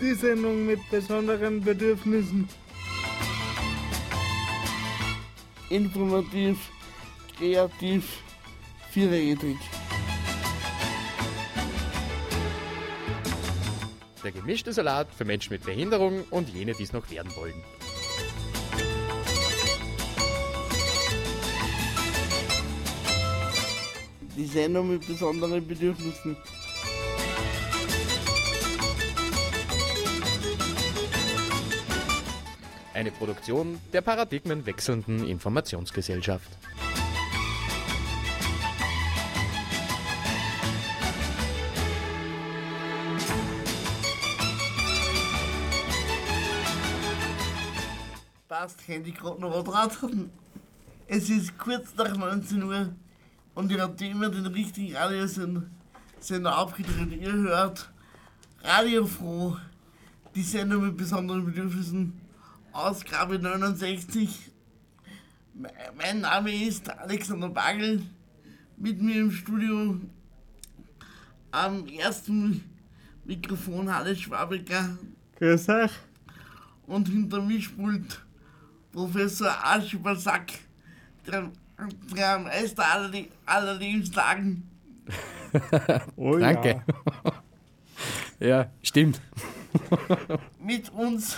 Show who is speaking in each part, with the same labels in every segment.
Speaker 1: Die Sendung mit besonderen Bedürfnissen.
Speaker 2: Informativ, kreativ, vierrädrig.
Speaker 3: Der gemischte Salat für Menschen mit Behinderung und jene, die es noch werden wollen.
Speaker 2: Die Sendung mit besonderen Bedürfnissen.
Speaker 3: Eine Produktion der paradigmenwechselnden Informationsgesellschaft.
Speaker 2: Passt, Handy gerade noch was dran. Es ist kurz nach 19 Uhr und ich habe immer den richtigen Radiosender aufgedreht. Ihr hört Radio Froh, die Sendung mit besonderen Bedürfnissen, Ausgabe 69. Me- Mein Name ist Alexander Bagel, mit mir im Studio am ersten Mikrofon Hannes Schwabecker
Speaker 1: Grüß euch.
Speaker 2: und hinter mir spult Professor Archibald Sack, der, der Meister aller, aller Lebenslagen.
Speaker 1: Oh
Speaker 3: Danke. Ja, stimmt.
Speaker 2: Mit uns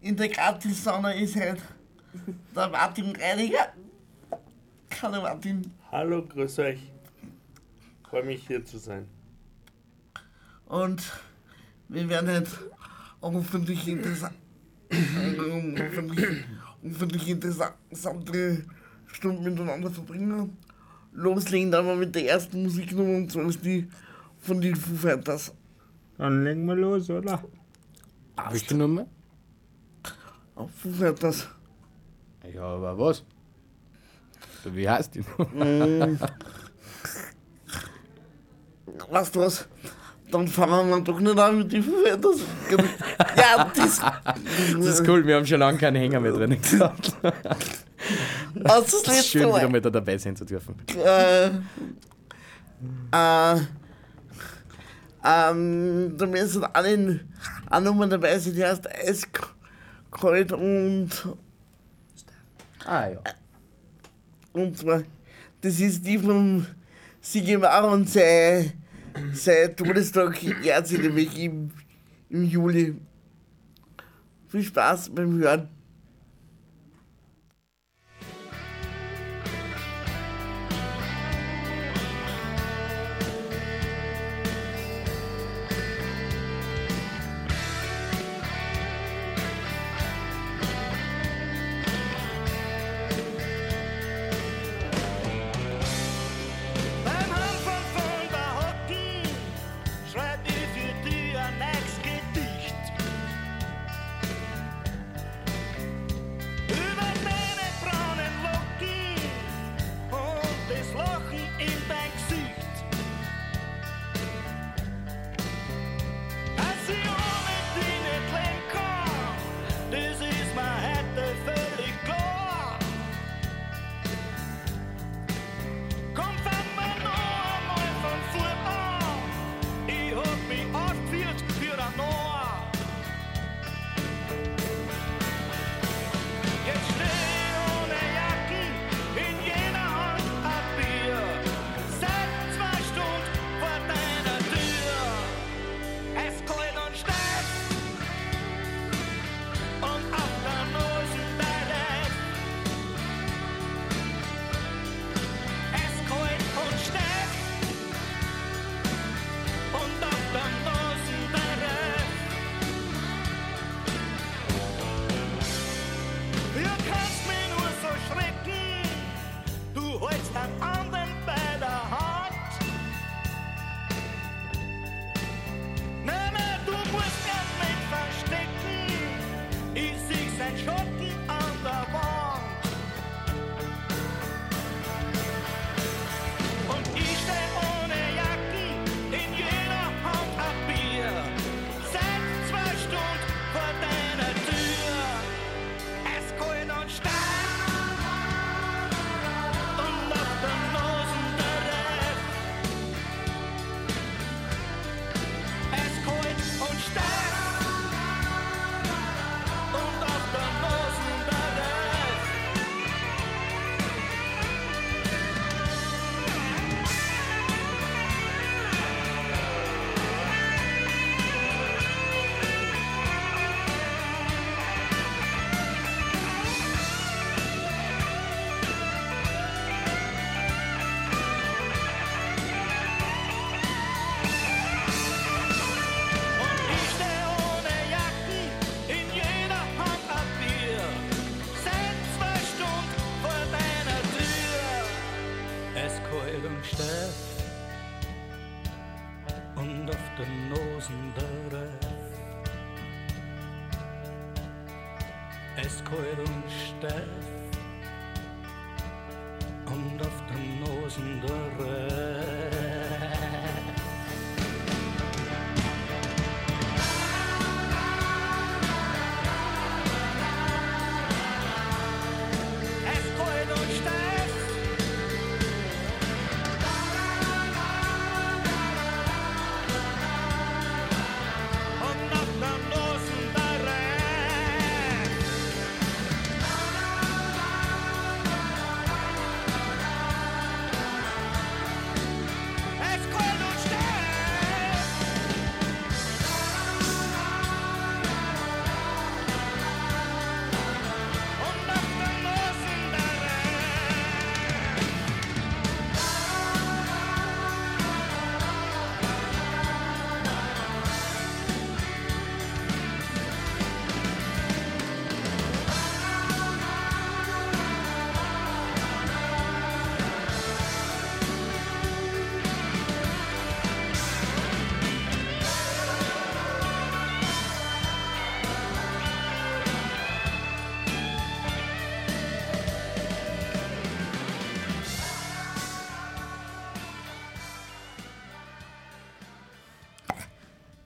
Speaker 2: in der Gratis-Sauna ist heute der Martin Reiniger. Hallo Martin.
Speaker 4: Hallo, grüß euch. Freue mich hier zu sein.
Speaker 2: Und wir werden jetzt hoffentlich interessant, hoffentlich, hoffentlich interessante Stunden miteinander verbringen. Loslegen dann mal mit der ersten Musiknummer und zwar ist die von den Foo Fighters.
Speaker 1: Dann legen wir los, oder?
Speaker 3: Welche Nummer?
Speaker 2: Auf Foo Fighters.
Speaker 3: Ja, aber was? Wie heißt die?
Speaker 2: Weißt du was? Dann fangen wir doch nicht an mit Foo Fighters. Ja, das,
Speaker 3: Das ist cool, wir haben schon lange keinen Hänger mehr drin gehabt.
Speaker 2: ist das
Speaker 3: ist schön, wieder
Speaker 2: Mal.
Speaker 3: da dabei sein zu dürfen.
Speaker 2: Äh, äh, ähm, da müssen alle eine Nummer dabei sein, die heißt Eiskalt und,
Speaker 3: Ah ja.
Speaker 2: und zwar, das ist die von Sigi Mauer und sein, sein Todestag ehrt sie nämlich im, im Juli. Viel Spaß beim Hören.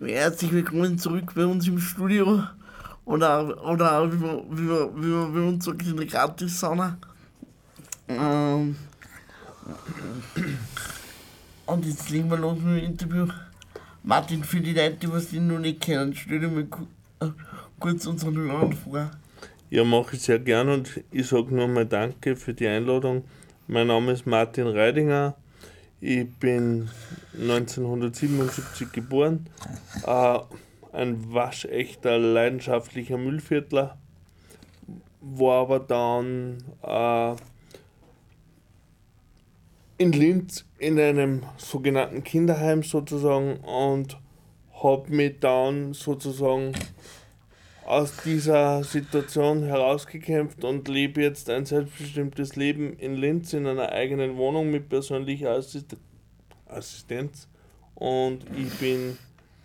Speaker 2: Herzlich willkommen zurück bei uns im Studio. Oder, oder wie wir bei uns sagen, in der Gratis-Sauna. Ähm, und jetzt legen wir los mit dem Interview. Martin, für die Leute, die was dich noch nicht kennen, stell dir mal ku- kurz unseren Hörern vor.
Speaker 4: Ja, mache ich sehr gern und ich sage nur mal Danke für die Einladung. Mein Name ist Martin Reidinger. Ich bin 1977 geboren. Äh, ein waschechter, leidenschaftlicher Müllviertler. War aber dann äh, in Linz in einem sogenannten Kinderheim sozusagen und habe mich dann sozusagen aus dieser Situation herausgekämpft und lebe jetzt ein selbstbestimmtes Leben in Linz in einer eigenen Wohnung mit persönlicher Assist Assistenz. Und ich bin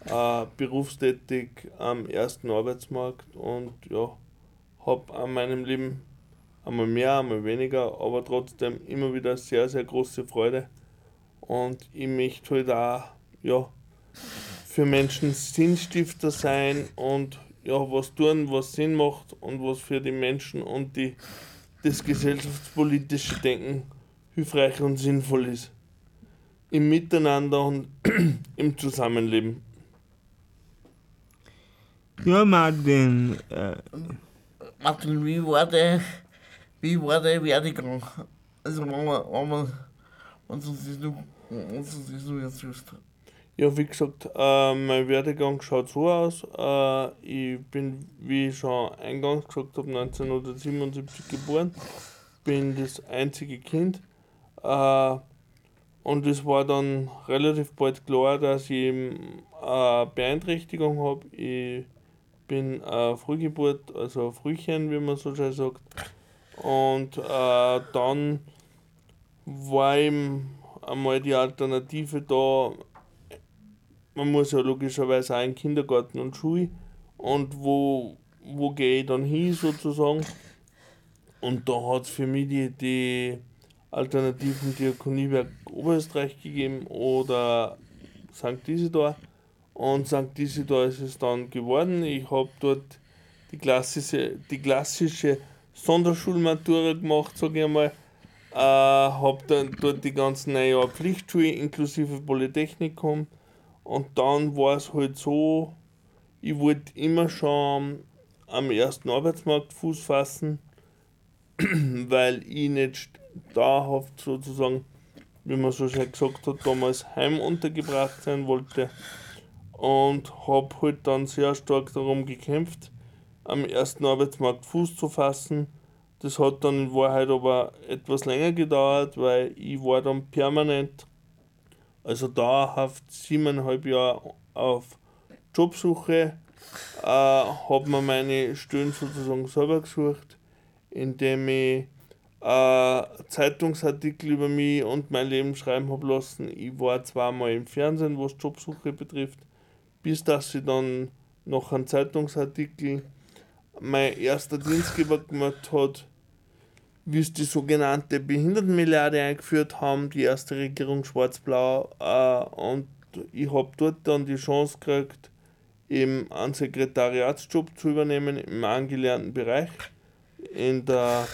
Speaker 4: äh, berufstätig am ersten Arbeitsmarkt und ja, habe an meinem Leben einmal mehr, einmal weniger, aber trotzdem immer wieder sehr, sehr große Freude. Und ich möchte halt auch ja, für Menschen Sinnstifter sein und ja, was tun, was Sinn macht und was für die Menschen und die, das gesellschaftspolitische Denken hilfreich und sinnvoll ist. Im Miteinander und im Zusammenleben.
Speaker 1: Ja, Martin, äh,
Speaker 2: Martin, wie war der, wie war der Werdegang? Also, wenn man, wenn man, wenn du das noch, wenn du das noch erzählst.
Speaker 4: Ja, wie gesagt, äh, mein Werdegang schaut so aus. Äh, ich bin, wie ich schon eingangs gesagt habe, 1977 geboren. Bin das einzige Kind. Äh, und es war dann relativ bald klar, dass ich eine Beeinträchtigung habe. Ich bin äh, Frühgeburt, also ein Frühchen, wie man so schön sagt. Und äh, dann war eben einmal die Alternative da, man muss ja logischerweise auch in Kindergarten und Schule und wo, wo gehe ich dann hin sozusagen. Und da hat es für mich die, die Alternativen Diakoniewerk Oberösterreich gegeben oder St. Isidor. Und St. Isidor ist es dann geworden. Ich habe dort die klassische, die klassische Sonderschulmatura gemacht, sage ich einmal. Äh, habe dann dort die ganzen Jahre Pflichtschule inklusive Polytechnikum. Und dann war es halt so, ich wollte immer schon am ersten Arbeitsmarkt Fuß fassen, weil ich nicht dauerhaft sozusagen, wie man so schön gesagt hat, damals heim untergebracht sein wollte. Und habe halt dann sehr stark darum gekämpft, am ersten Arbeitsmarkt Fuß zu fassen. Das hat dann in Wahrheit aber etwas länger gedauert, weil ich war dann permanent also dauerhaft siebeneinhalb Jahre auf Jobsuche, äh, habe mir meine Stellen sozusagen selber gesucht, indem ich äh, Zeitungsartikel über mich und mein Leben schreiben habe lassen. Ich war zweimal im Fernsehen, was Jobsuche betrifft, bis dass ich dann noch einen Zeitungsartikel mein erster Dienstgeber gemacht hat, wie es die sogenannte Behindertenmilliarde eingeführt haben, die erste Regierung Schwarz-Blau. Äh, und ich habe dort dann die Chance gekriegt, eben einen Sekretariatsjob zu übernehmen im angelernten Bereich in der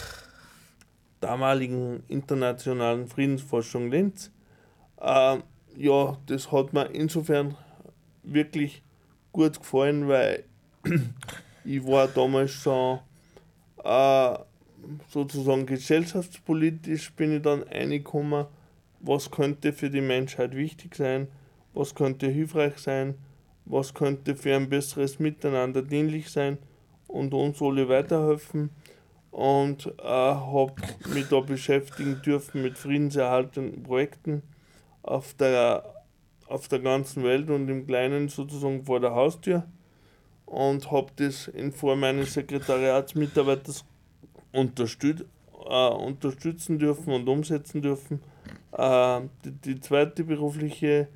Speaker 4: damaligen internationalen Friedensforschung Linz. Äh, ja, das hat mir insofern wirklich gut gefallen, weil ich war damals schon äh, sozusagen gesellschaftspolitisch bin ich dann reingekommen, was könnte für die Menschheit wichtig sein, was könnte hilfreich sein, was könnte für ein besseres Miteinander dienlich sein und uns alle weiterhelfen. Und äh, habe mich da beschäftigen dürfen mit friedenserhaltenden Projekten auf der, auf der ganzen Welt und im Kleinen sozusagen vor der Haustür. Und habe das in Form meines Sekretariatsmitarbeiters unterstützt, äh, unterstützen dürfen und umsetzen dürfen. Äh, die, die zweite berufliche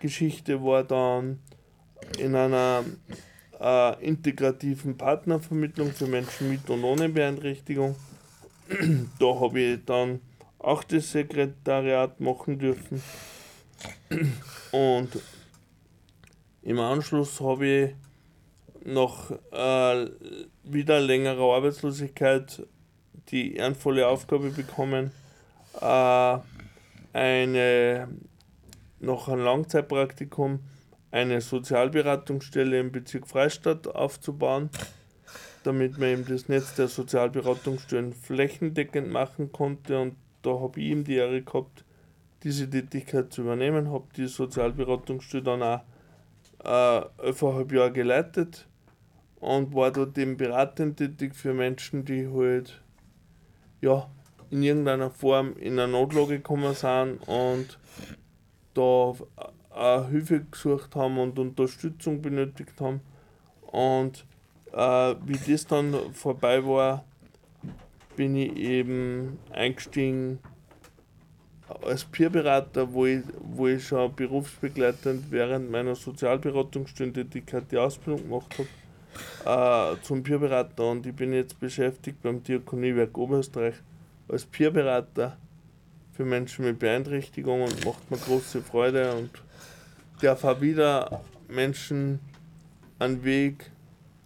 Speaker 4: Geschichte war dann in einer äh, integrativen Partnervermittlung für Menschen mit und ohne Beeinträchtigung. da habe ich dann auch das Sekretariat machen dürfen. Und im Anschluss habe ich nach äh, wieder längerer Arbeitslosigkeit die ehrenvolle Aufgabe bekommen, äh, eine, nach einem Langzeitpraktikum eine Sozialberatungsstelle im Bezirk Freistadt aufzubauen, damit man eben das Netz der Sozialberatungsstellen flächendeckend machen konnte. Und da habe ich ihm die Ehre gehabt, diese Tätigkeit zu übernehmen, habe die Sozialberatungsstelle dann auch äh, elfeinhalb Jahre geleitet und war dort eben beratend tätig für Menschen, die halt ja, in irgendeiner Form in eine Notlage gekommen sind und da äh, Hilfe gesucht haben und Unterstützung benötigt haben. Und äh, wie das dann vorbei war, bin ich eben eingestiegen als Peerberater, wo ich, wo ich schon berufsbegleitend während meiner Sozialberatungsstelle-Tätigkeit die Ausbildung gemacht habe äh, zum Peerberater und ich bin jetzt beschäftigt beim Diakoniewerk Oberösterreich als Peerberater für Menschen mit Beeinträchtigung und macht mir große Freude und darf auch wieder Menschen einen Weg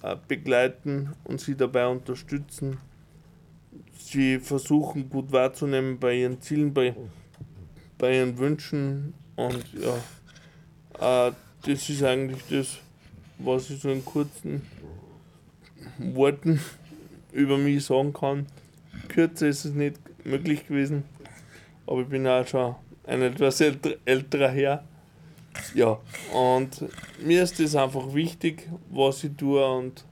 Speaker 4: äh, begleiten und sie dabei unterstützen. Sie versuchen gut wahrzunehmen bei ihren Zielen, bei, bei ihren Wünschen und ja, äh, das ist eigentlich das, was ich so in kurzen Worten über mich sagen kann. Kürzer ist es nicht möglich gewesen, aber ich bin auch schon ein etwas älterer Herr. Ja, und mir ist das einfach wichtig, was ich tue und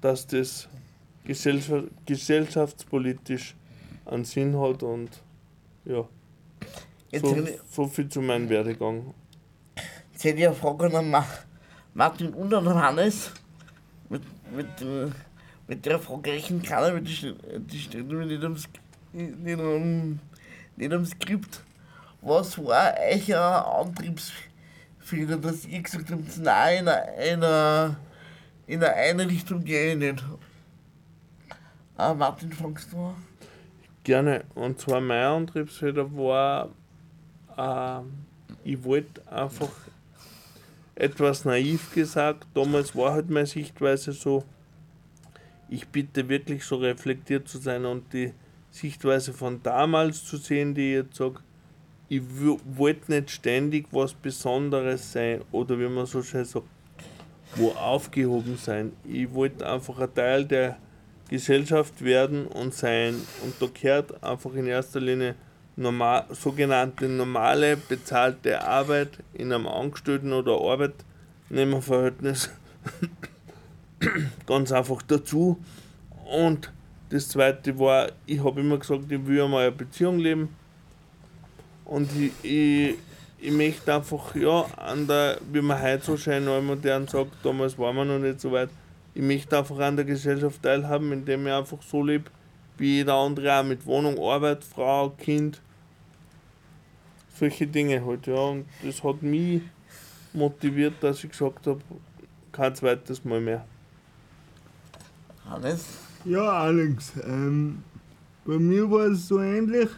Speaker 4: dass das gesellschaftspolitisch einen Sinn hat und ja. So, so viel zu meinem Werdegang.
Speaker 2: Jetzt hätte ich eine Frage an Martin und an Hannes. Mit, mit, äh, mit der Frage rechnen kann er, die, die steht mir nicht am, nicht, am, nicht am Skript. Was war euer Antriebsfehler, dass ihr gesagt habt, nein, in einer, in einer Einrichtung gehe ich nicht? Ah, Martin, fangst du an?
Speaker 4: Gerne. Und zwar mein Antriebsfehler war, äh, ich wollte einfach etwas naiv gesagt, damals war halt meine Sichtweise so, ich bitte wirklich so reflektiert zu sein und die Sichtweise von damals zu sehen, die ich jetzt sage, ich wollte nicht ständig was Besonderes sein oder wie man so schön sagt, wo aufgehoben sein. Ich wollte einfach ein Teil der Gesellschaft werden und sein. Und da gehört einfach in erster Linie normal, sogenannte normale bezahlte Arbeit in einem Angestellten- oder Arbeitnehmerverhältnis ganz einfach dazu. Und das zweite war, ich habe immer gesagt, ich will einmal eine Beziehung leben. Und ich, ich, ich möchte einfach, ja, an der, wie man heute so schön modern sagt, damals waren wir noch nicht so weit, ich möchte einfach an der Gesellschaft teilhaben, indem ich einfach so lebe, wie jeder andere auch mit Wohnung, Arbeit, Frau, Kind. Solche Dinge halt, ja. Und das hat mich motiviert, dass ich gesagt habe, kein zweites Mal mehr.
Speaker 2: Alles?
Speaker 1: Ja, Alex, ähm, bei mir war es so ähnlich.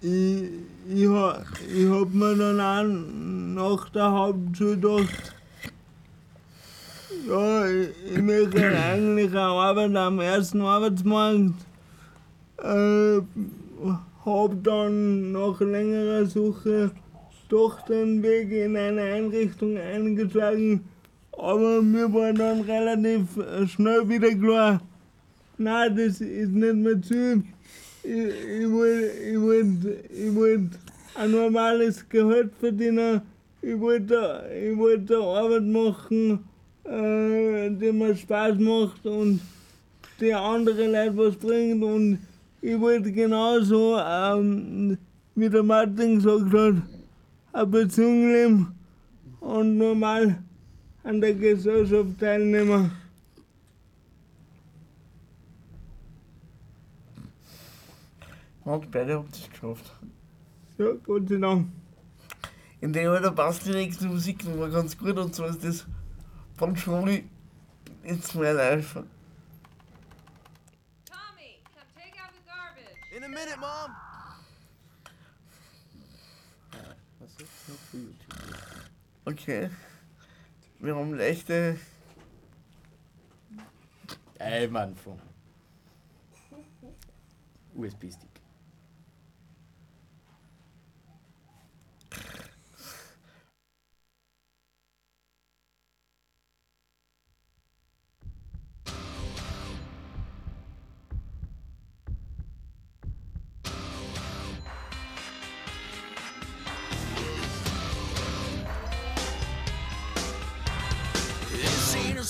Speaker 1: Ich, ich, ha, ich hab mir dann auch nach der Hauptschule gedacht, ja, ich, ich möchte eigentlich eine Arbeit am ersten Arbeitsmarkt. Äh, hab dann nach längerer Suche doch den Weg in eine Einrichtung eingeschlagen, aber mir war dann relativ äh, schnell wieder klar, nein, das ist nicht mehr zu. Ich, ich wollte ich wollt, ich wollt ein normales Gehalt verdienen. Ich wollte ich wollt Arbeit machen, äh, die mir Spaß macht und die andere Leute was bringt. Und ich wollte genauso, ähm, wie der Martin gesagt hat, eine Beziehung leben und normal an der Gesellschaft teilnehmen.
Speaker 2: Und beide habt es geschafft.
Speaker 1: Ja, Gott sei Dank.
Speaker 2: In dem Alter passt die nächste Musiknummer ganz gut und zwar ist das von Schuli It's My Life.
Speaker 5: Garbage.
Speaker 6: In a minute, Mom.
Speaker 2: Okay. Wir haben leichte
Speaker 3: Einwand von USB-Stick.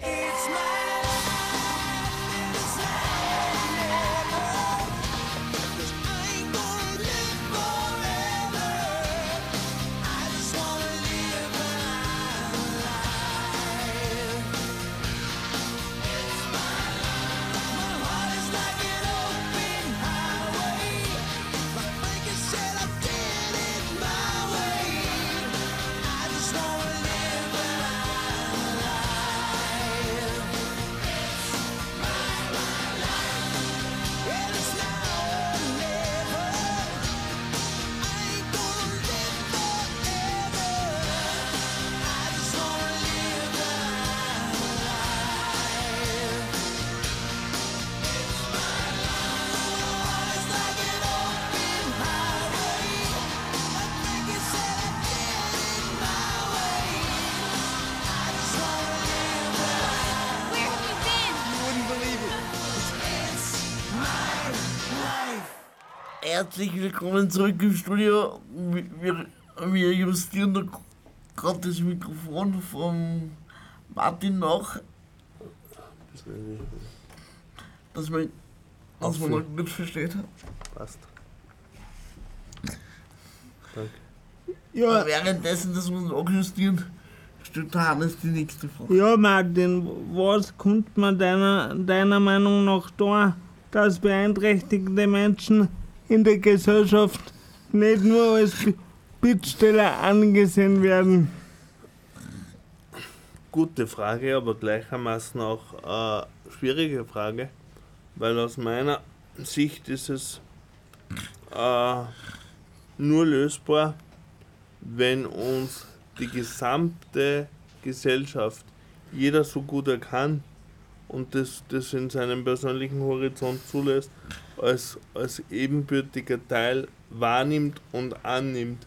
Speaker 6: It's my
Speaker 2: herzlich willkommen zurück im Studio. Wir, wir, justieren gerade das Mikrofon von Martin nach, dass man, dass man noch gut versteht.
Speaker 4: Passt. Danke.
Speaker 1: Ja,
Speaker 2: Währenddessen, dass wir nachjustieren, stellt der Hannes die nächste Frage.
Speaker 1: ja, Martin, was kommt man deiner, deiner Meinung nach da, dass beeinträchtigte Menschen in der Gesellschaft nicht nur als Bi- Bittsteller angesehen werden?
Speaker 4: Gute Frage, aber gleichermaßen auch eine schwierige Frage, weil aus meiner Sicht ist es äh, nur lösbar, wenn uns die gesamte Gesellschaft, jeder so gut er kann und das, das in seinem persönlichen Horizont zulässt, als, als ebenbürtiger Teil wahrnimmt und annimmt.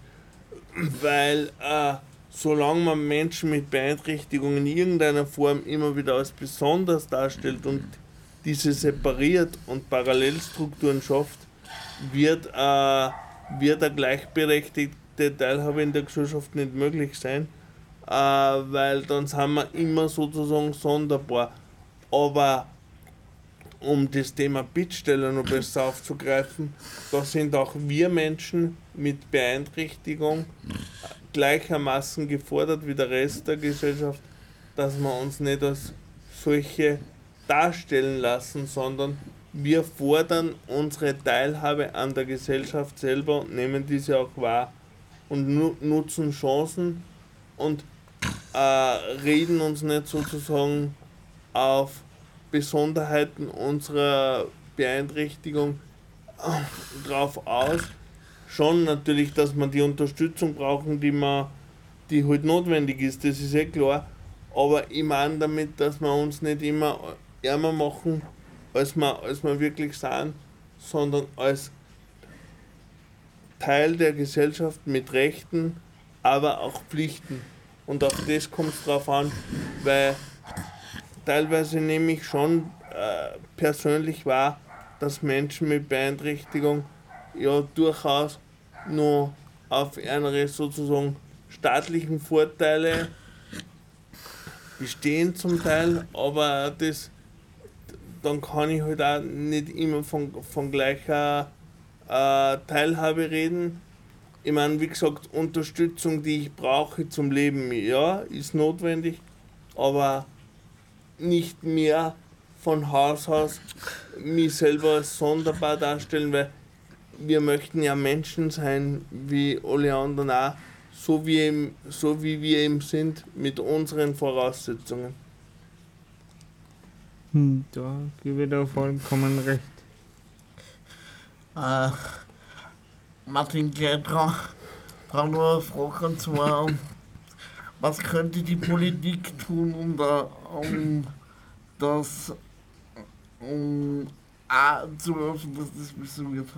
Speaker 4: Weil äh, solange man Menschen mit Beeinträchtigungen in irgendeiner Form immer wieder als besonders darstellt und diese separiert und Parallelstrukturen schafft, wird, äh, wird eine gleichberechtigte Teilhabe in der Gesellschaft nicht möglich sein, äh, weil dann sind wir immer sozusagen sonderbar. Aber um das Thema Bittsteller noch besser aufzugreifen, da sind auch wir Menschen mit Beeinträchtigung gleichermaßen gefordert wie der Rest der Gesellschaft, dass wir uns nicht als solche darstellen lassen, sondern wir fordern unsere Teilhabe an der Gesellschaft selber und nehmen diese auch wahr und nu nutzen Chancen und äh, reden uns nicht sozusagen auf Besonderheiten unserer Beeinträchtigung äh, drauf aus. Schon natürlich, dass wir die Unterstützung brauchen, die man, die halt notwendig ist, das ist eh klar. Aber ich meine damit, dass wir uns nicht immer ärmer machen, als wir, als wir wirklich sind, sondern als Teil der Gesellschaft mit Rechten, aber auch Pflichten. Und auf das kommt drauf an, weil teilweise nehme ich schon äh, persönlich wahr, dass Menschen mit Beeinträchtigung ja durchaus nur auf ihre sozusagen staatlichen Vorteile bestehen zum Teil, aber das dann kann ich halt auch nicht immer von, von gleicher äh, Teilhabe reden. Ich meine, wie gesagt, Unterstützung, die ich brauche zum Leben, ja, ist notwendig, aber nicht mehr von Haus aus mich selber als sonderbar darstellen, weil wir möchten ja Menschen sein, wie alle anderen auch, so wie, eben, so wie wir eben sind, mit unseren Voraussetzungen.
Speaker 1: Hm, da gebe ich dir vollkommen recht.
Speaker 2: Äh, Martin, dran noch eine Frage und zwar, was könnte die Politik tun, um, da, um das um auch zu helfen, dass das besser wird?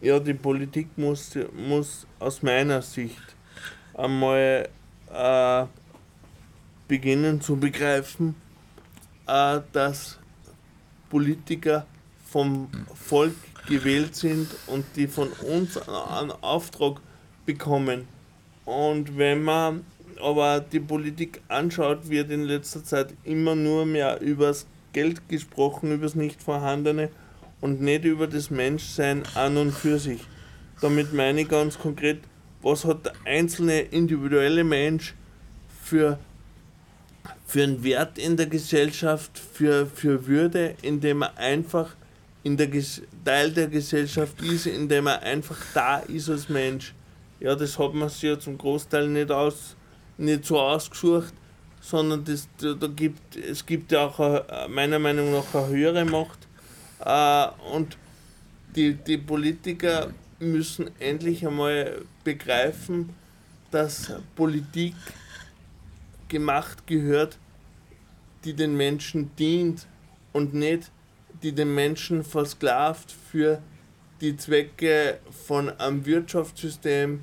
Speaker 4: Ja, die Politik muss, muss aus meiner Sicht einmal äh, beginnen zu begreifen, äh, dass Politiker vom Volk gewählt sind und die von uns einen Auftrag bekommen. Und wenn man aber die Politik anschaut, wird in letzter Zeit immer nur mehr übers Geld gesprochen, übers nicht vorhandene und nicht über das Menschsein an und für sich. Damit meine ich ganz konkret, was hat der einzelne individuelle Mensch für, für einen Wert in der Gesellschaft, für, für Würde, indem er einfach in der Teil der Gesellschaft ist, indem er einfach da ist als Mensch. Ja, das hat man sich ja zum Großteil nicht, aus, nicht so ausgesucht, sondern das, da, gibt, es gibt ja auch eine, meiner Meinung nach eine höhere Macht. Äh, und die, die Politiker müssen endlich einmal begreifen, dass Politik gemacht gehört, die den Menschen dient und nicht die den Menschen versklavt für die Zwecke von einem Wirtschaftssystem,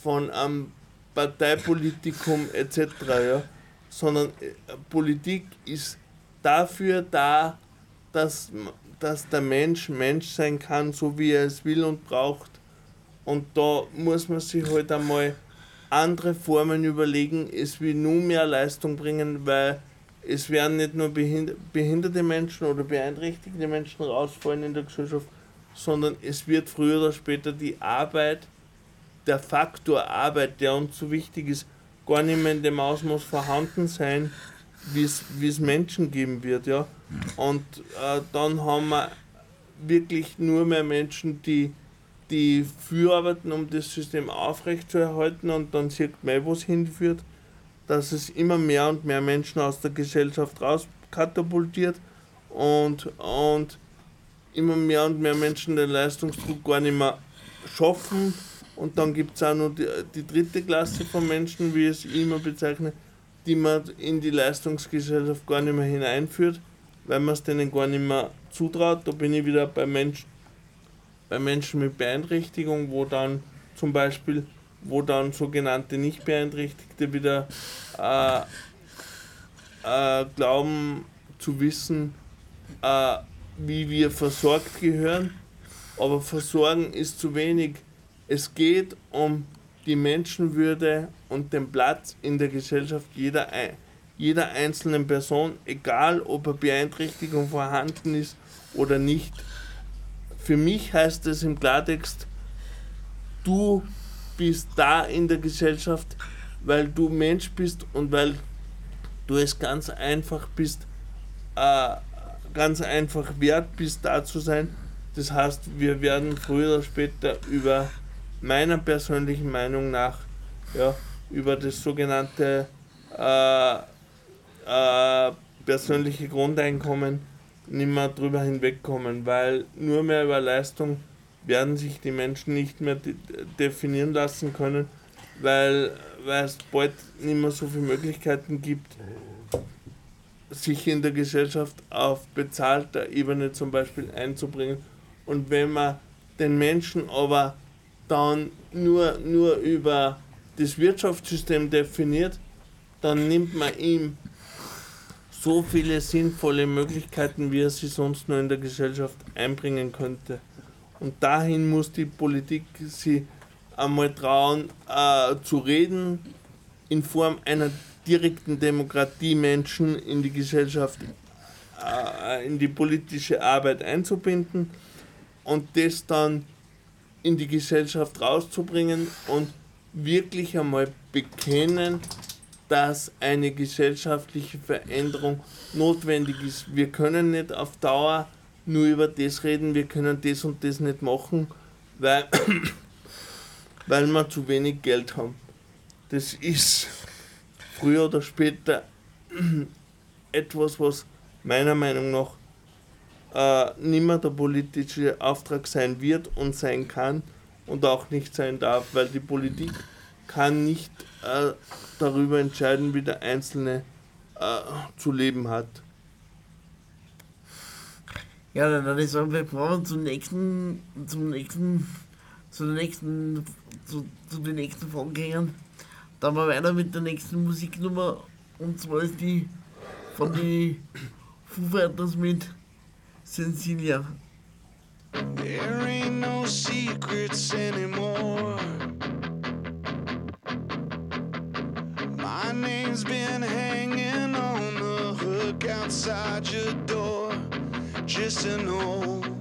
Speaker 4: von einem Parteipolitikum etc. Ja? Sondern äh, Politik ist dafür da, dass, dass der Mensch Mensch sein kann, so wie er es will und braucht. Und da muss man sich halt einmal andere Formen überlegen, es will nur mehr Leistung bringen, weil es werden nicht nur behind- behinderte Menschen oder beeinträchtigte Menschen rausfallen in der Gesellschaft, sondern es wird früher oder später die Arbeit, der Faktor Arbeit, der uns so wichtig ist, gar nicht mehr in dem Ausmaß vorhanden sein, wie es Menschen geben wird. Ja? Und äh, dann haben wir wirklich nur mehr Menschen, die, die für arbeiten, um das System aufrechtzuerhalten und dann sieht man, wo es hinführt, dass es immer mehr und mehr Menschen aus der Gesellschaft rauskatapultiert und, und immer mehr und mehr Menschen den Leistungsdruck gar nicht mehr schaffen. Und dann gibt es auch noch die, die dritte Klasse von Menschen, wie ich es immer bezeichne, die man in die Leistungsgesellschaft gar nicht mehr hineinführt, weil man es denen gar nicht mehr zutraut. Da bin ich wieder bei Menschen, bei Menschen mit Beeinträchtigung, wo dann zum Beispiel, wo dann sogenannte Nicht-Beeinträchtigte wieder äh, äh, glauben zu wissen, äh, wie wir versorgt gehören, aber versorgen ist zu wenig. Es geht um die Menschenwürde und den Platz in der Gesellschaft jeder, jeder einzelnen Person, egal ob eine Beeinträchtigung vorhanden ist oder nicht. Für mich heißt es im Klartext, du bist da in der Gesellschaft, weil du Mensch bist und weil du es ganz einfach bist, äh, ganz einfach wert bist, da zu sein. Das heißt, wir werden früher oder später über meiner persönlichen Meinung nach ja, über das sogenannte äh, äh, persönliche Grundeinkommen nicht mehr drüber hinwegkommen, weil nur mehr über Leistung werden sich die Menschen nicht mehr de definieren lassen können, weil, weil es bald nicht mehr so viele Möglichkeiten gibt, sich in der Gesellschaft auf bezahlter Ebene zum Beispiel einzubringen. Und wenn man den Menschen aber dann nur, nur über das Wirtschaftssystem definiert, dann nimmt man ihm so viele sinnvolle Möglichkeiten, wie er sie sonst nur in der Gesellschaft einbringen könnte. Und dahin muss die Politik sie einmal trauen, äh, zu reden, in Form einer direkten Demokratie Menschen in die Gesellschaft, äh, in die politische Arbeit einzubinden und das dann in die Gesellschaft rauszubringen und wirklich einmal bekennen, dass eine gesellschaftliche Veränderung notwendig ist. Wir können nicht auf Dauer nur über das reden, wir können das und das nicht machen, weil, weil wir zu wenig Geld haben. Das ist früher oder später etwas, was meiner Meinung nach äh, nicht mehr der politische Auftrag sein wird und sein kann und auch nicht sein darf, weil die Politik kann nicht äh, darüber entscheiden, wie der Einzelne äh, zu leben hat.
Speaker 2: Ja, dann würde ich sagen, wir zum nächsten, zum nächsten, zu der nächsten, zu, zu den nächsten gehen, dann wir weiter mit der nächsten Musiknummer und zwar ist die von die Foo Fighters mit Sensilia.
Speaker 6: There ain't no secrets anymore. My name's been hanging on the hook outside your door. Just to know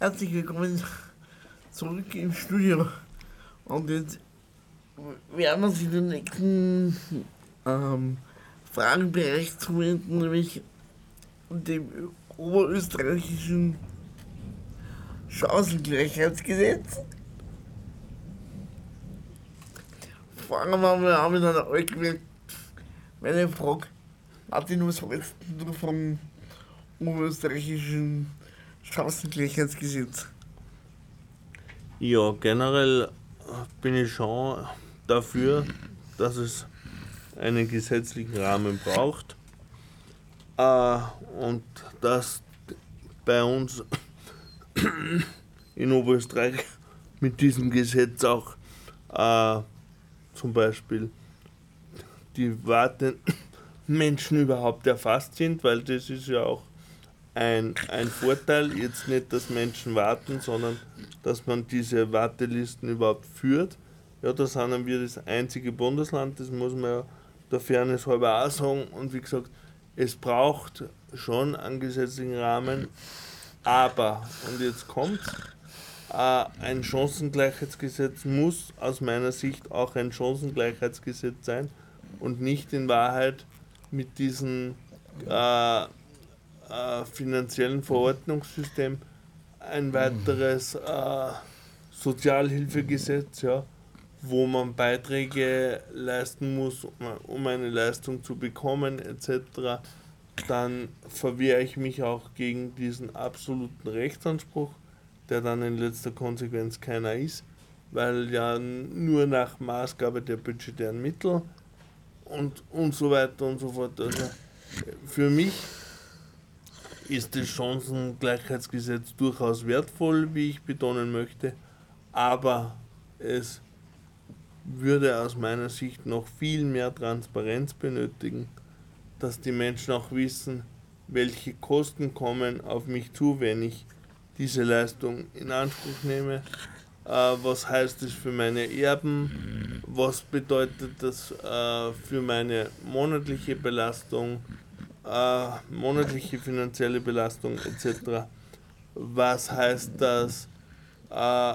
Speaker 2: Herzlich willkommen zurück im Studio. Und jetzt werden wir uns in den nächsten ähm, Fragenbereich zuwenden, nämlich dem oberösterreichischen Chancengleichheitsgesetz. Fangen wir mal an mit einer allgemeinen meine Frage. Martin, was hältst du vom oberösterreichischen Chancengleichheitsgesetz?
Speaker 4: Ja, generell bin ich schon dafür, dass es einen gesetzlichen Rahmen braucht äh, und dass bei uns in Oberösterreich mit diesem Gesetz auch äh, zum Beispiel die wartenden Menschen überhaupt erfasst sind, weil das ist ja auch ein, ein Vorteil, jetzt nicht, dass Menschen warten, sondern dass man diese Wartelisten überhaupt führt. Ja, da sind wir das einzige Bundesland, das muss man ja der Fairness halber auch sagen. Und wie gesagt, es braucht schon einen gesetzlichen Rahmen, aber, und jetzt kommt äh, ein Chancengleichheitsgesetz muss aus meiner Sicht auch ein Chancengleichheitsgesetz sein und nicht in Wahrheit mit diesem äh, äh, finanziellen Verordnungssystem ein weiteres äh, Sozialhilfegesetz, ja, wo man Beiträge leisten muss, um, um eine Leistung zu bekommen etc., dann verwehre ich mich auch gegen diesen absoluten Rechtsanspruch, der dann in letzter Konsequenz keiner ist, weil ja nur nach Maßgabe der budgetären Mittel und, und so weiter und so fort. Also für mich ist das Chancengleichheitsgesetz durchaus wertvoll, wie ich betonen möchte, aber es würde aus meiner Sicht noch viel mehr Transparenz benötigen, dass die Menschen auch wissen, welche Kosten kommen auf mich zu, wenn ich diese Leistung in Anspruch nehme. Äh, was heißt das für meine Erben? Was bedeutet das äh, für meine monatliche Belastung, äh, monatliche finanzielle Belastung etc.? Was heißt das äh,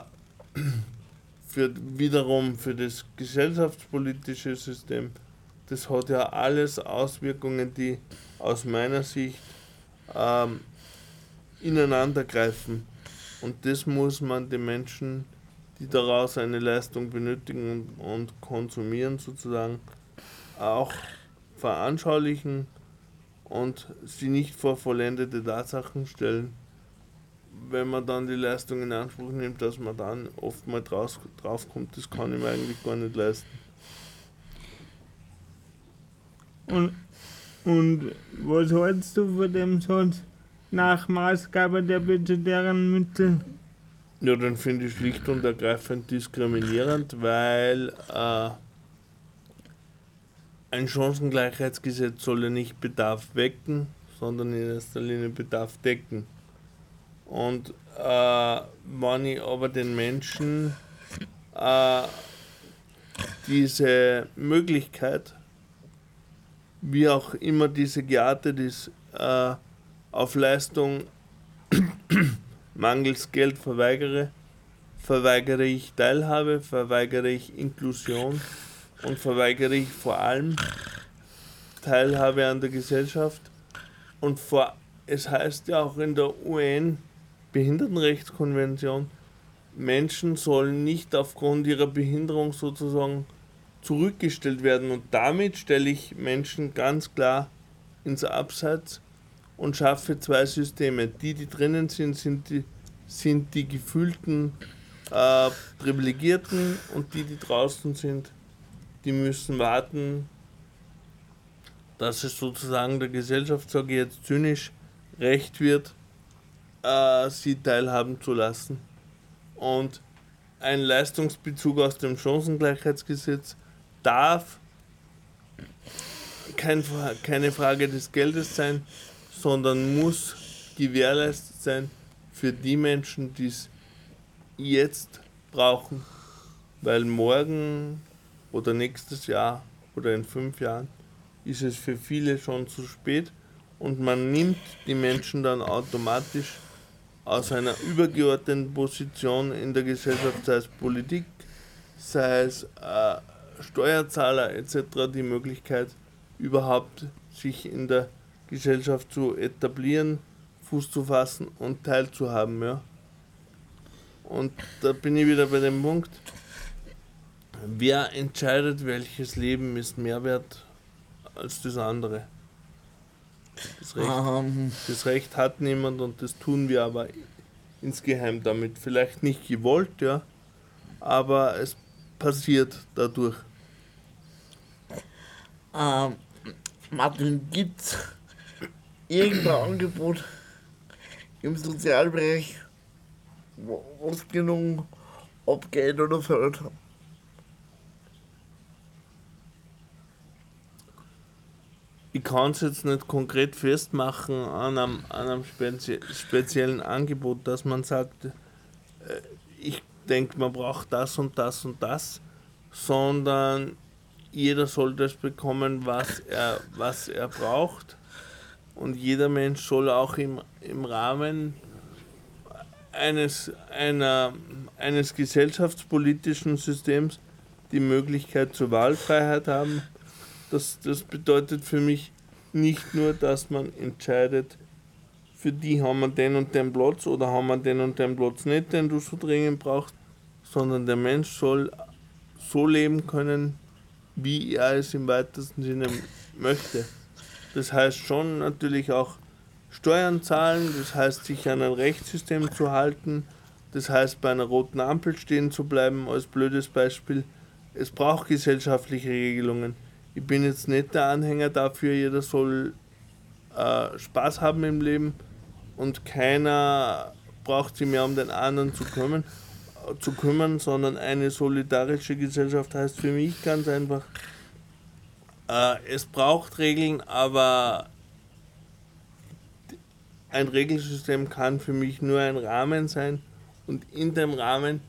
Speaker 4: für, wiederum für das gesellschaftspolitische System? Das hat ja alles Auswirkungen, die aus meiner Sicht ähm, ineinandergreifen. Und das muss man den Menschen, die daraus eine Leistung benötigen und, und konsumieren, sozusagen auch veranschaulichen und sie nicht vor vollendete Tatsachen stellen, wenn man dann die Leistung in Anspruch nimmt, dass man dann oft mal draus, drauf kommt, das kann ich mir eigentlich gar nicht leisten.
Speaker 1: Und, und was hältst du von dem Satz nach Maßgabe der budgetären Mittel?
Speaker 4: Ja, dann finde ich schlicht und ergreifend diskriminierend, weil äh, ein Chancengleichheitsgesetz soll ja nicht Bedarf wecken, sondern in erster Linie Bedarf decken. Und äh, wenn ich aber den Menschen äh, diese Möglichkeit, wie auch immer diese geartet ist, äh, auf Leistung mangels Geld verweigere, verweigere ich Teilhabe, verweigere ich Inklusion und verweigere ich vor allem Teilhabe an der Gesellschaft. Und vor, es heißt ja auch in der UN Behindertenrechtskonvention, Menschen sollen nicht aufgrund ihrer Behinderung sozusagen zurückgestellt werden. Und damit stelle ich Menschen ganz klar ins Abseits und schaffe zwei Systeme. Die, die drinnen sind, sind die, sind die gefühlten äh, Privilegierten und die, die draußen sind, die müssen warten, dass es sozusagen der Gesellschaft, sage ich jetzt zynisch, recht wird, äh, sie teilhaben zu lassen. Und ein Leistungsbezug aus dem Chancengleichheitsgesetz darf kein, keine Frage des Geldes sein, sondern muss gewährleistet sein für die Menschen, die es jetzt brauchen, weil morgen oder nächstes Jahr oder in fünf Jahren ist es für viele schon zu spät und man nimmt die Menschen dann automatisch aus einer übergeordneten Position in der Gesellschaft, sei es Politik, sei es äh, Steuerzahler etc., die Möglichkeit, überhaupt sich in der Gesellschaft zu etablieren, Fuß zu fassen und teilzuhaben. Ja. Und da bin ich wieder bei dem Punkt, wer entscheidet, welches Leben ist mehr wert als das andere. Das Recht,
Speaker 2: Ähm,
Speaker 4: das Recht hat niemand und das tun wir aber insgeheim damit. Vielleicht nicht gewollt, ja, aber es passiert dadurch.
Speaker 2: ähm, Martin, gibt's irgendein Angebot im Sozialbereich, wo- was genug abgeht oder fällt?
Speaker 4: Ich kann es jetzt nicht konkret festmachen an einem, an einem spezi speziellen Angebot, dass man sagt, äh, ich denke, man braucht das und das und das, sondern jeder soll das bekommen, was er, was er braucht. Und jeder Mensch soll auch im, im Rahmen eines, einer, eines gesellschaftspolitischen Systems die Möglichkeit zur Wahlfreiheit haben. Das, das bedeutet für mich nicht nur, dass man entscheidet, für die haben wir den und den Platz oder haben wir den und den Platz nicht, den du so dringend brauchst, sondern der Mensch soll so leben können, wie er es im weitesten Sinne möchte. Das heißt schon natürlich auch Steuern zahlen, das heißt sich an ein Rechtssystem zu halten, das heißt bei einer roten Ampel stehen zu bleiben, als blödes Beispiel. Es braucht gesellschaftliche Regelungen. Ich bin jetzt nicht der Anhänger dafür, jeder soll äh, Spaß haben im Leben und keiner braucht sich mehr um den anderen zu kümmern, äh, zu kümmern, sondern eine solidarische Gesellschaft heißt für mich ganz einfach, äh, es braucht Regeln, aber ein Regelsystem kann für mich nur ein Rahmen sein und in dem Rahmen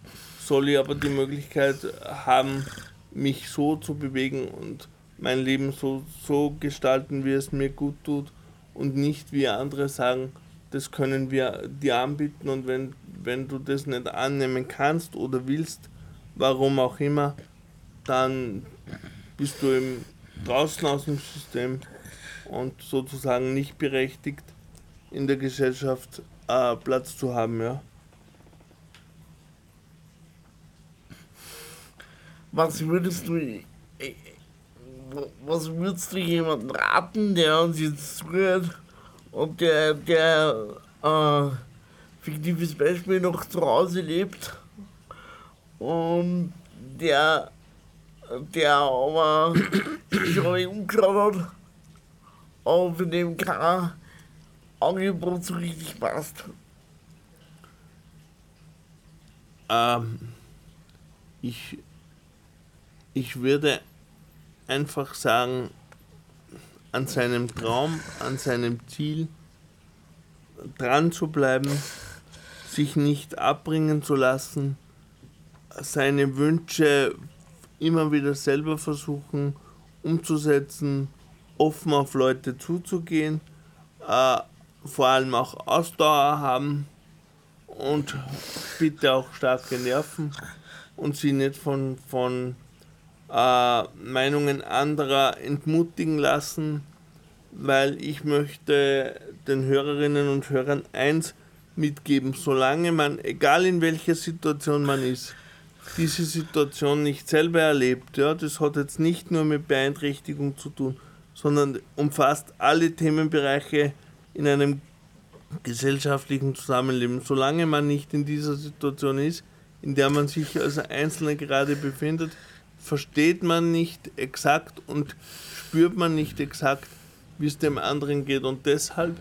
Speaker 4: soll ich aber die Möglichkeit haben, mich so zu bewegen und mein Leben so, so gestalten, wie es mir gut tut und nicht wie andere sagen, das können wir dir anbieten und wenn, wenn du das nicht annehmen kannst oder willst, warum auch immer, dann bist du im, draußen aus dem System und sozusagen nicht berechtigt, in der Gesellschaft äh, Platz zu haben. Ja.
Speaker 2: Was würdest du, äh, was würdest du jemandem raten, der uns jetzt zuhört und der, der äh, fiktives Beispiel noch zu Hause lebt und der, der aber sich mal umgeschaut hat, aber für den kein Angebot so richtig passt.
Speaker 4: Ähm, ich, ich würde einfach sagen, an seinem Traum, an seinem Ziel dran zu bleiben, sich nicht abbringen zu lassen, seine Wünsche immer wieder selber versuchen umzusetzen, offen auf Leute zuzugehen, äh, vor allem auch Ausdauer haben und bitte auch starke Nerven und sie nicht von, von äh, Meinungen anderer entmutigen lassen, weil ich möchte den Hörerinnen und Hörern eins mitgeben, solange man, egal in welcher Situation man ist, diese Situation nicht selber erlebt. Ja, das hat jetzt nicht nur mit Beeinträchtigung zu tun, sondern umfasst alle Themenbereiche in einem gesellschaftlichen Zusammenleben. Solange man nicht in dieser Situation ist, in der man sich als Einzelner gerade befindet, versteht man nicht exakt und spürt man nicht exakt, wie es dem anderen geht. Und deshalb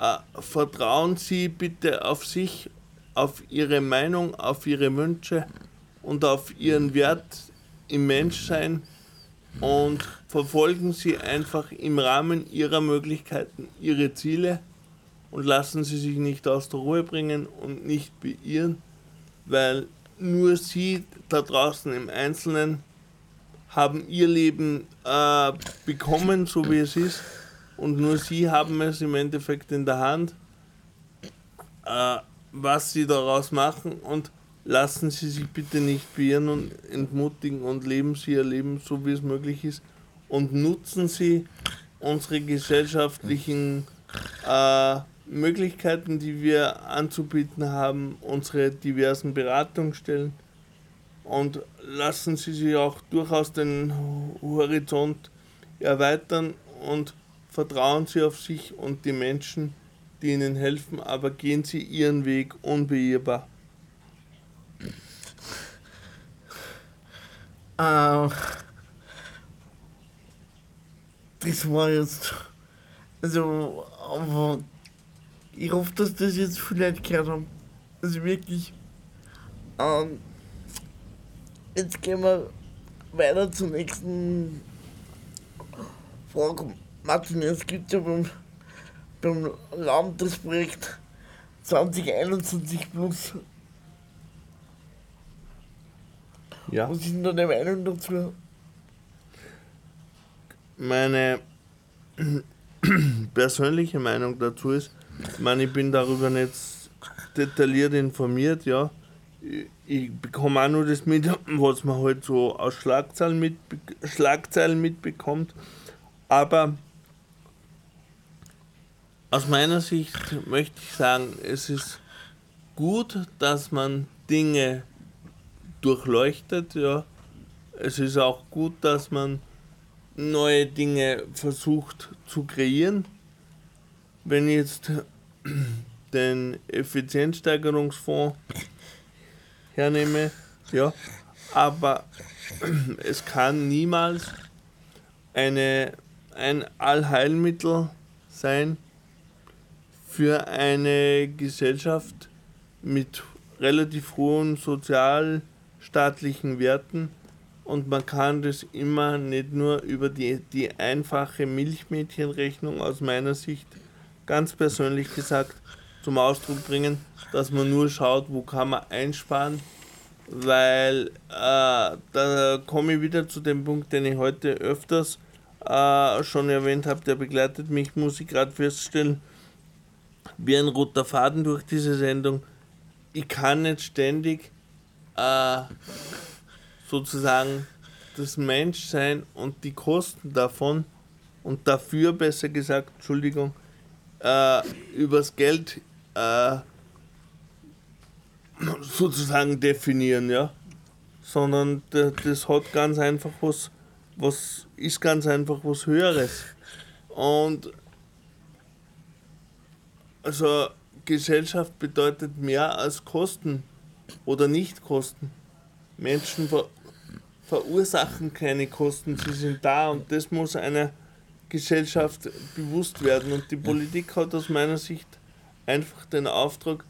Speaker 4: äh, vertrauen Sie bitte auf sich, auf Ihre Meinung, auf Ihre Wünsche und auf Ihren Wert im Menschsein und verfolgen Sie einfach im Rahmen Ihrer Möglichkeiten Ihre Ziele und lassen Sie sich nicht aus der Ruhe bringen und nicht beirren, weil nur Sie da draußen im Einzelnen haben Ihr Leben äh, bekommen, so wie es ist, und nur Sie haben es im Endeffekt in der Hand, äh, was Sie daraus machen. Und lassen Sie sich bitte nicht beirren und entmutigen und leben Sie Ihr Leben so, wie es möglich ist. Und nutzen Sie unsere gesellschaftlichen äh, Möglichkeiten, die wir anzubieten haben, unsere diversen Beratungsstellen. Und lassen Sie sich auch durchaus den Horizont erweitern und vertrauen Sie auf sich und die Menschen, die Ihnen helfen, aber gehen Sie Ihren Weg unbeirrbar.
Speaker 2: Äh, das war jetzt. Also, ich hoffe, dass das jetzt viele Leute gehört haben. Also wirklich. Ähm, jetzt gehen wir weiter zur nächsten Frage. Martin, es gibt ja beim, beim Land das Projekt 2021 plus.
Speaker 4: Ja.
Speaker 2: Was ist denn deine Meinung dazu?
Speaker 4: Meine persönliche Meinung dazu ist, ich meine, ich bin darüber nicht detailliert informiert, ja. Ich- bekomme auch nur das mit, was man halt so aus Schlagzeilen, mit, Schlagzeilen mitbekommt. Aber aus meiner Sicht möchte ich sagen, es ist gut, dass man Dinge durchleuchtet, ja. Es ist auch gut, dass man neue Dinge versucht zu kreieren. Wenn jetzt den Effizienzsteigerungsfonds hernehme, ja, aber es kann niemals eine, ein Allheilmittel sein für eine Gesellschaft mit relativ hohen sozialstaatlichen Werten. Und man kann das immer nicht nur über die, die einfache Milchmädchenrechnung aus meiner Sicht ganz persönlich gesagt zum Ausdruck bringen, dass man nur schaut, wo kann man einsparen, weil äh, da komme ich wieder zu dem Punkt, den ich heute öfters äh, schon erwähnt habe, der begleitet mich, muss ich gerade feststellen, wie ein roter Faden durch diese Sendung. Ich kann nicht ständig äh, sozusagen das Menschsein und die Kosten davon und dafür besser gesagt, Entschuldigung, äh, übers Geld äh, sozusagen definieren, ja. Sondern das hat ganz einfach was, was ist ganz einfach was Höheres. Und also Gesellschaft bedeutet mehr als Kosten oder Nicht-Kosten. Menschen ver verursachen keine Kosten, sie sind da und das muss einer Gesellschaft bewusst werden. Und die Politik hat aus meiner Sicht einfach den Auftrag,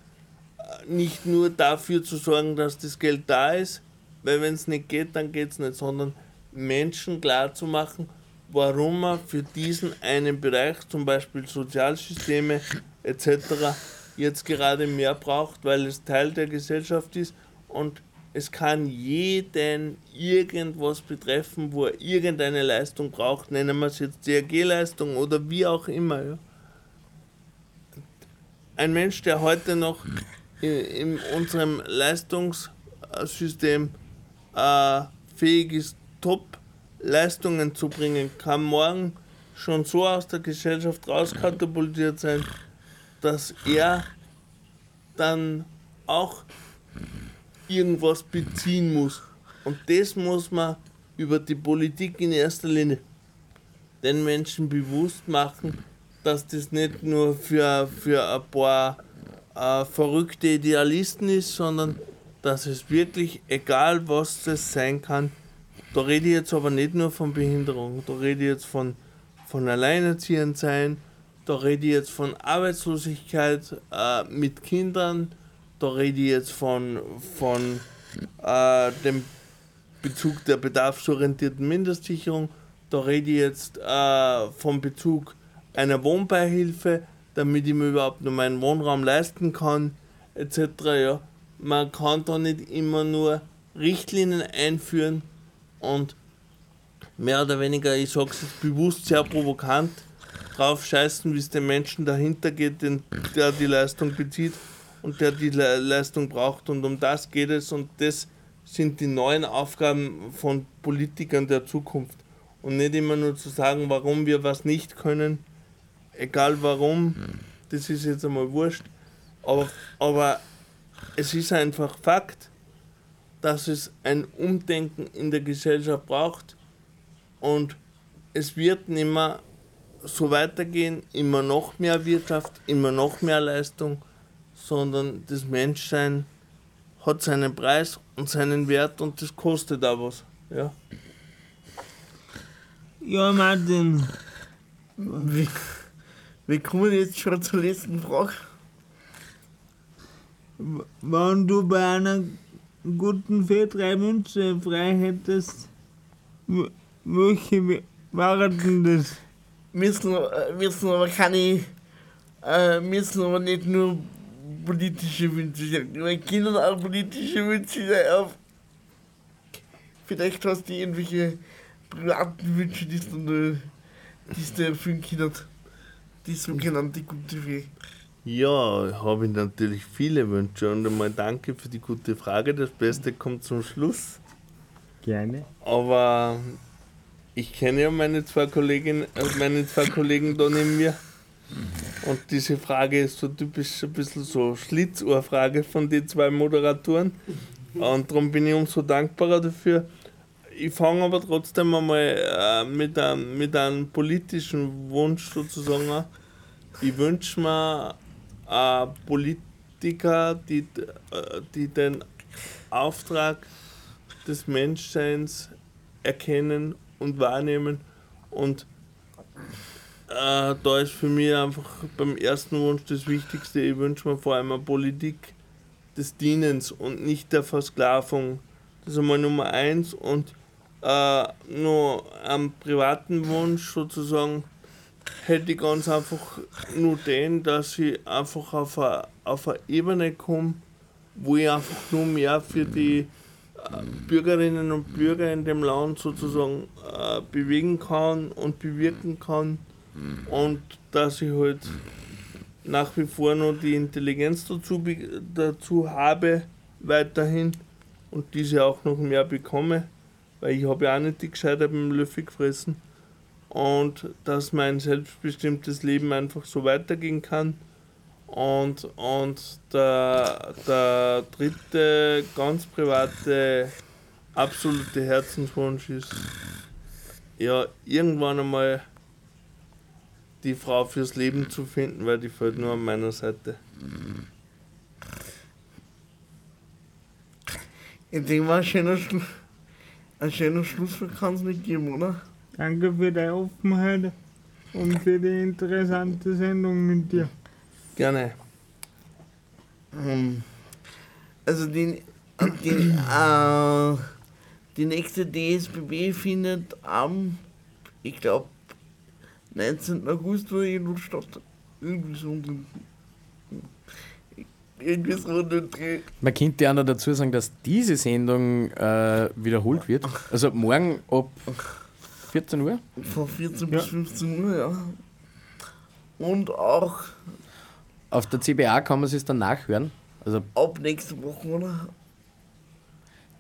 Speaker 4: äh, nicht nur dafür zu sorgen, dass das Geld da ist, weil wenn es nicht geht, dann geht es nicht, sondern Menschen klar zu machen, warum man für diesen einen Bereich, zum Beispiel Sozialsysteme etc., jetzt gerade mehr braucht, weil es Teil der Gesellschaft ist und es kann jeden irgendwas betreffen, wo er irgendeine Leistung braucht, nennen wir es jetzt DRG-Leistung oder wie auch immer. Ja. Ein Mensch, der heute noch in, in unserem Leistungssystem äh, fähig ist, Top-Leistungen zu bringen, kann morgen schon so aus der Gesellschaft rauskatapultiert sein, dass er dann auch irgendwas beziehen muss. Und das muss man über die Politik in erster Linie den Menschen bewusst machen, dass das nicht nur für, für ein paar äh, verrückte Idealisten ist, sondern dass es wirklich, egal was das sein kann, da rede ich jetzt aber nicht nur von Behinderung, da rede ich jetzt von, von Alleinerziehend sein, da rede ich jetzt von Arbeitslosigkeit äh, mit Kindern, da rede ich jetzt von, von äh, dem Bezug der bedarfsorientierten Mindestsicherung, da rede ich jetzt äh, vom Bezug einer Wohnbeihilfe, damit ich mir überhaupt nur meinen Wohnraum leisten kann, etc. Ja. Man kann da nicht immer nur Richtlinien einführen und mehr oder weniger, ich sage es bewusst sehr provokant, drauf scheißen, wie es den Menschen dahinter geht, den, der die Leistung bezieht und der die Le Leistung braucht. Und um das geht es und das sind die neuen Aufgaben von Politikern der Zukunft. Und nicht immer nur zu sagen, warum wir was nicht können, egal warum, das ist jetzt einmal wurscht. Aber, aber es ist einfach Fakt, dass es ein Umdenken in der Gesellschaft braucht und es wird nicht mehr so weitergehen, immer noch mehr Wirtschaft, immer noch mehr Leistung, sondern das Menschsein hat seinen Preis und seinen Wert und das kostet auch was. Ja.
Speaker 1: Ja, Martin,
Speaker 2: Wir, wir kommen jetzt schon zur letzten Frage.
Speaker 1: wenn du bei einer guten Fee drei Münze frei hättest, welche waren denn das?
Speaker 2: Müssen, äh, müssen aber keine, äh, müssen aber nicht nur politische Wünsche sein. Wir können auch politische Wünsche sein. Vielleicht hast du irgendwelche privaten Wünsche, die du, nur- die du erfüllen kannst. Die sogenannte gute Fee.
Speaker 4: Ja, habe ich natürlich viele Wünsche und einmal danke für die gute Frage. Das Beste kommt zum Schluss.
Speaker 1: Gerne.
Speaker 4: Aber ich kenne ja meine zwei Kolleginnen, äh, meine zwei Kollegen da neben mir. Und diese Frage ist so typisch ein bisschen so Schlitzohrfrage von den zwei Moderatoren. Und darum bin ich umso dankbarer dafür. Ich fange aber trotzdem einmal äh, mit, einem, mit einem politischen Wunsch sozusagen an. Ich wünsche mir äh, Politiker, die, äh, die den Auftrag des Menschseins erkennen und wahrnehmen. Und äh, da ist für mich einfach beim ersten Wunsch das Wichtigste, ich wünsche mir vor allem eine Politik des Dienens und nicht der Versklavung. Das ist einmal Nummer eins. Und äh, nur am privaten Wunsch sozusagen hätte ich ganz einfach nur den, dass ich einfach auf eine, auf eine Ebene komme, wo ich einfach nur mehr für die äh, Bürgerinnen und Bürger in dem Land sozusagen äh, bewegen kann und bewirken kann und dass ich halt nach wie vor noch die Intelligenz dazu, dazu habe weiterhin und diese auch noch mehr bekomme, weil ich habe ja auch nicht die Gescheite beim Löffel gefressen und dass mein selbstbestimmtes Leben einfach so weitergehen kann. Und, und der, der dritte ganz private, absolute Herzenswunsch ist, ja, irgendwann einmal die Frau fürs Leben zu finden, weil die fällt nur an meiner Seite.
Speaker 2: Ich denke mal, Schlu ein schöner Schlusswort kann es nicht geben, oder?
Speaker 1: Danke für deine Offenheit und für die interessante Sendung mit dir.
Speaker 4: Gerne.
Speaker 2: Ähm, Also die, die, äh, die nächste DSBB findet am, ich glaube, 19. August oder irgendwo statt. Irgendwie so. Irgendwie so den Dreh.
Speaker 3: Man könnte ja noch dazu sagen, dass diese Sendung äh, wiederholt wird. Also morgen ab 14 Uhr.
Speaker 2: Von 14 bis 15 Uhr, ja. Und auch
Speaker 3: Auf der CBA kann man es dann nachhören. Also
Speaker 2: ab nächste Woche, oder?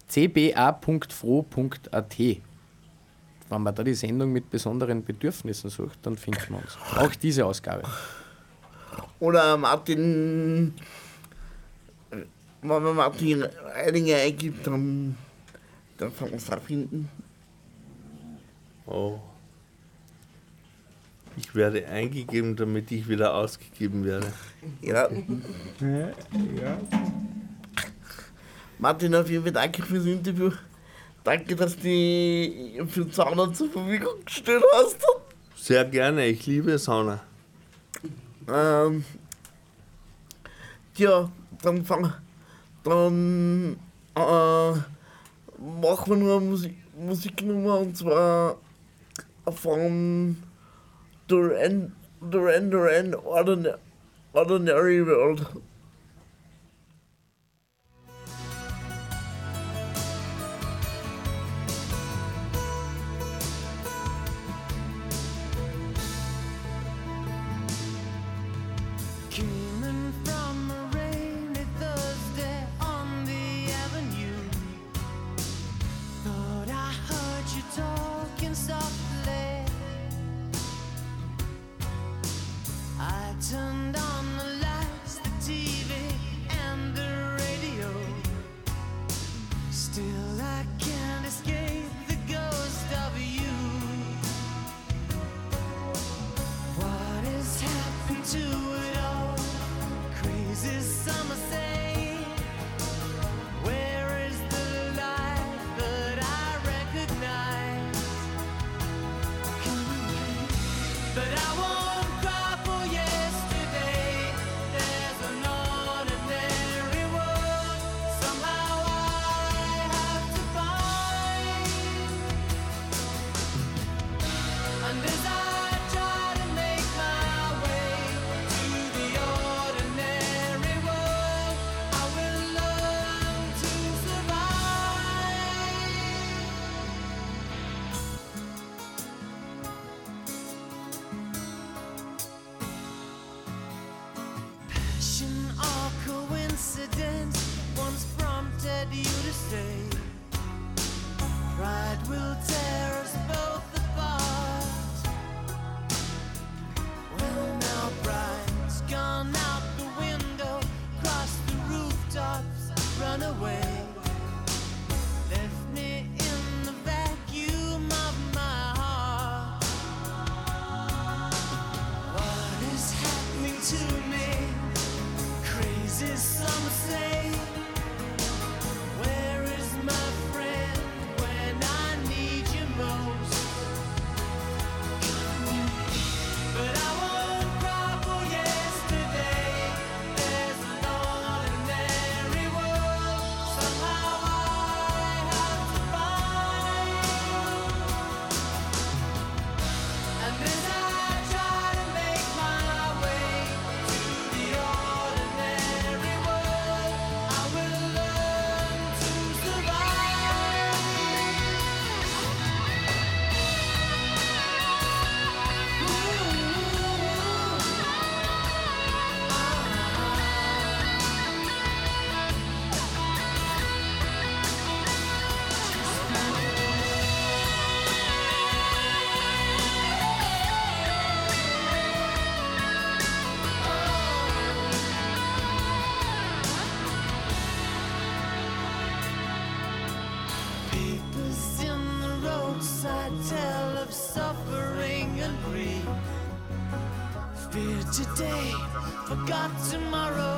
Speaker 3: cba.fro.at. Wenn man da die Sendung mit besonderen Bedürfnissen sucht, dann findet man uns. Auch diese Ausgabe.
Speaker 2: Oder Martin
Speaker 7: wenn man Martin Reidinger eingibt, dann, dann kann man es da finden.
Speaker 4: Oh. Ich werde eingegeben, damit ich wieder ausgegeben werde.
Speaker 7: Ja,
Speaker 1: Ja.
Speaker 7: Martin, auf jeden Fall danke fürs Interview. Danke, dass du die für Sauna zur Verfügung gestellt hast.
Speaker 4: Sehr gerne, ich liebe Sauna.
Speaker 7: Ähm, ja, dann fang, dann äh, machen wir nur eine Musik, Musiknummer und zwar von Duran Duran Duran Ordinary, Ordinary World.
Speaker 2: Forgot tomorrow.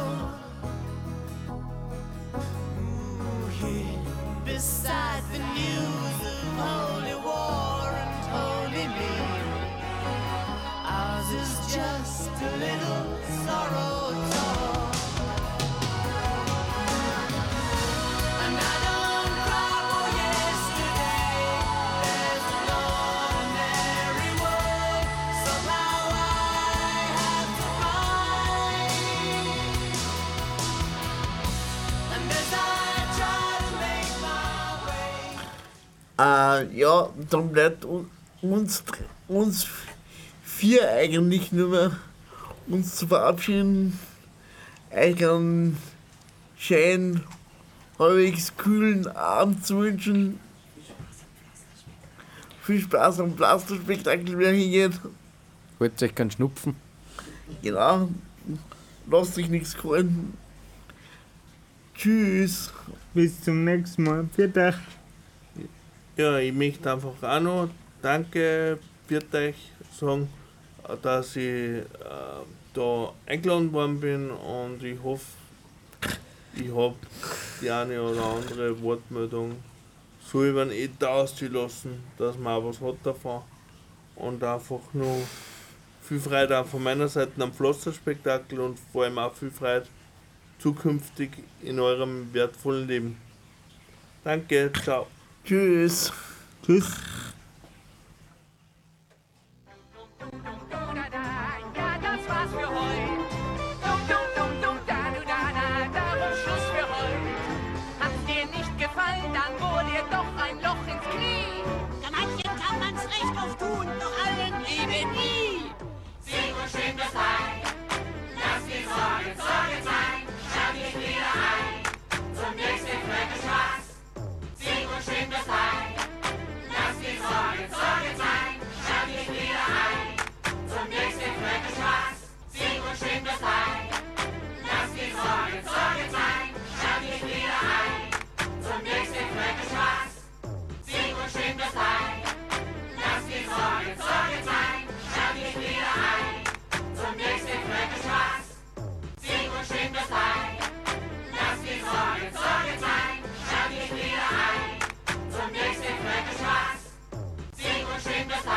Speaker 7: Äh, ja, dann bleibt un- uns, uns vier eigentlich nur mehr uns zu verabschieden. Euch einen schönen, halbwegs kühlen Abend zu wünschen. Viel Spaß am Blasterspektakel, wer hingeht.
Speaker 3: Holt euch keinen Schnupfen.
Speaker 7: Genau. Lasst euch nichts holen.
Speaker 2: Tschüss.
Speaker 1: Bis zum nächsten Mal. Euch.
Speaker 4: Ja, ich möchte einfach auch noch Danke, wird euch sagen, dass ich äh, da eingeladen worden bin und ich hoffe, ich habe die eine oder andere Wortmeldung so über den Äther ausgelassen, dass man auch was hat davon und einfach nur viel Freude auch von meiner Seite am Pflasterspektakel und vor allem auch viel Freude zukünftig in eurem wertvollen Leben. Danke, ciao.
Speaker 2: Tschüss.
Speaker 1: Tschüss.
Speaker 6: Das
Speaker 8: war's für heute. es sein. Lass die Sorgen sein. Schalt dich wieder ein. Zum nächsten Frecken Spaß. Und sing das Lied. Lass die Sorgen